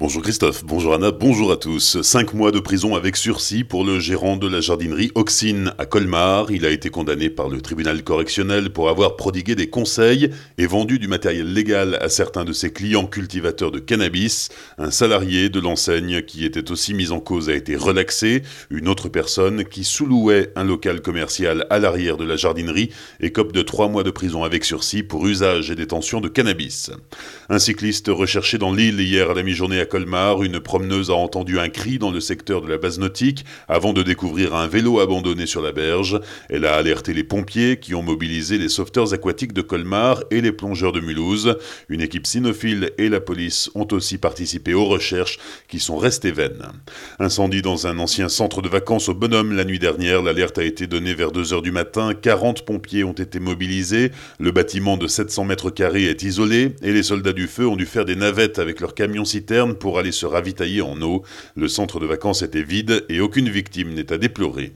Bonjour Christophe, bonjour Anna, bonjour à tous. Cinq mois de prison avec sursis pour le gérant de la jardinerie Oxine à Colmar. Il a été condamné par le tribunal correctionnel pour avoir prodigué des conseils et vendu du matériel légal à certains de ses clients cultivateurs de cannabis. Un salarié de l'enseigne qui était aussi mis en cause a été relaxé. Une autre personne qui sous-louait un local commercial à l'arrière de la jardinerie écope de trois mois de prison avec sursis pour usage et détention de cannabis. Un cycliste recherché dans l'île hier à la mi-journée Colmar, une promeneuse a entendu un cri dans le secteur de la base nautique avant de découvrir un vélo abandonné sur la berge. Elle a alerté les pompiers qui ont mobilisé les sauveteurs aquatiques de Colmar et les plongeurs de Mulhouse. Une équipe cynophile et la police ont aussi participé aux recherches qui sont restées vaines. Incendie dans un ancien centre de vacances au Bonhomme la nuit dernière. L'alerte a été donnée vers 2 heures du matin. 40 pompiers ont été mobilisés. Le bâtiment de 700 mètres carrés est isolé et les soldats du feu ont dû faire des navettes avec leurs camions citernes pour aller se ravitailler en eau. Le centre de vacances était vide et aucune victime n'est à déplorer.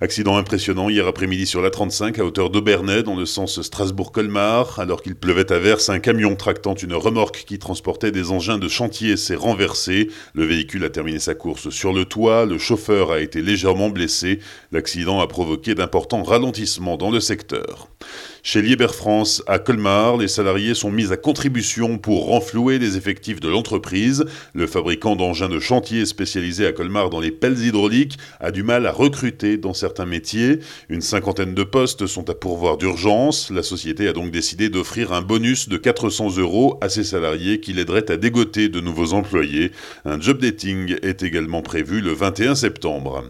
Accident impressionnant hier après-midi sur la 35 à hauteur d'Aubernay dans le sens Strasbourg-Colmar. Alors qu'il pleuvait à verse, un camion tractant une remorque qui transportait des engins de chantier s'est renversé. Le véhicule a terminé sa course sur le toit. Le chauffeur a été légèrement blessé. L'accident a provoqué d'importants ralentissements dans le secteur. Chez Liebherr France, à Colmar, les salariés sont mis à contribution pour renflouer les effectifs de l'entreprise. Le fabricant d'engins de chantier spécialisé à Colmar dans les pelles hydrauliques a du mal à recruter certains métiers. Une cinquantaine de postes sont à pourvoir d'urgence. La société a donc décidé d'offrir un bonus de 400 euros à ses salariés qui l'aideraient à dégoter de nouveaux employés. Un job dating est également prévu le 21 septembre.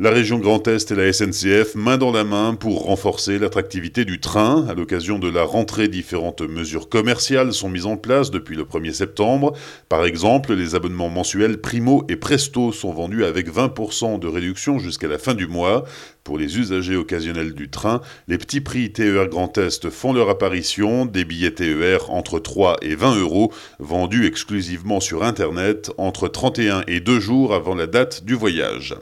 La région Grand Est et la SNCF main dans la main pour renforcer l'attractivité du train. À l'occasion de la rentrée, différentes mesures commerciales sont mises en place depuis le 1er septembre. Par exemple, les abonnements mensuels Primo et Presto sont vendus avec 20% de réduction jusqu'à la fin du mois. Pour les usagers occasionnels du train, les petits prix TER Grand Est font leur apparition, des billets TER entre 3 et 20 euros, vendus exclusivement sur Internet entre 31 et 2 jours avant la date du voyage.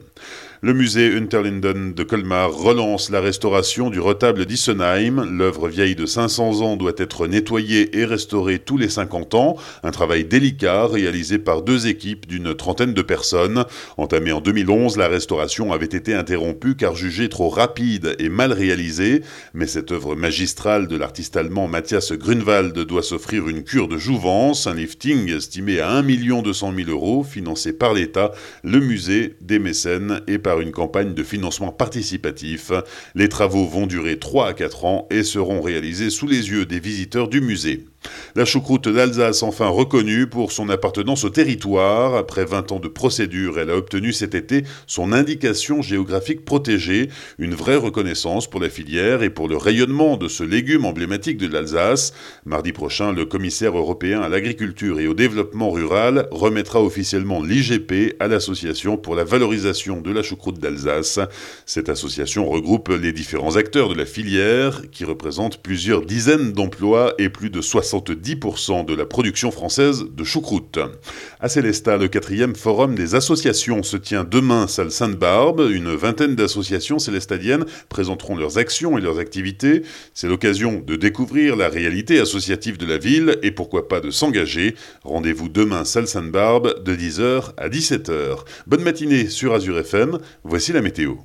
Le musée Unterlinden de Colmar relance la restauration du retable d'Issenheim. L'œuvre vieille de 500 ans doit être nettoyée et restaurée tous les 50 ans. Un travail délicat réalisé par deux équipes d'une trentaine de personnes. Entamée en 2011, la restauration avait été interrompue car jugée trop rapide et mal réalisée. Mais cette œuvre magistrale de l'artiste allemand Matthias Grunwald doit s'offrir une cure de jouvence, un lifting estimé à 1 200 000 euros, financé par l'État, le musée, des mécènes et par une campagne de financement participatif. Les travaux vont durer 3 à 4 ans et seront réalisés sous les yeux des visiteurs du musée. La choucroute d'Alsace enfin reconnue pour son appartenance au territoire. Après 20 ans de procédure, elle a obtenu cet été son indication géographique protégée, une vraie reconnaissance pour la filière et pour le rayonnement de ce légume emblématique de l'Alsace. Mardi prochain, le commissaire européen à l'agriculture et au développement rural remettra officiellement l'IGP à l'association pour la valorisation de la choucroute d'Alsace. Cette association regroupe les différents acteurs de la filière qui représentent plusieurs dizaines d'emplois et plus de 60 70% de la production française de choucroute. À Célestat, le quatrième forum des associations se tient demain, salle Sainte-Barbe. Une vingtaine d'associations célestadiennes présenteront leurs actions et leurs activités. C'est l'occasion de découvrir la réalité associative de la ville et pourquoi pas de s'engager. Rendez-vous demain, salle Sainte-Barbe, de 10h à 17h. Bonne matinée sur Azure FM. Voici la météo.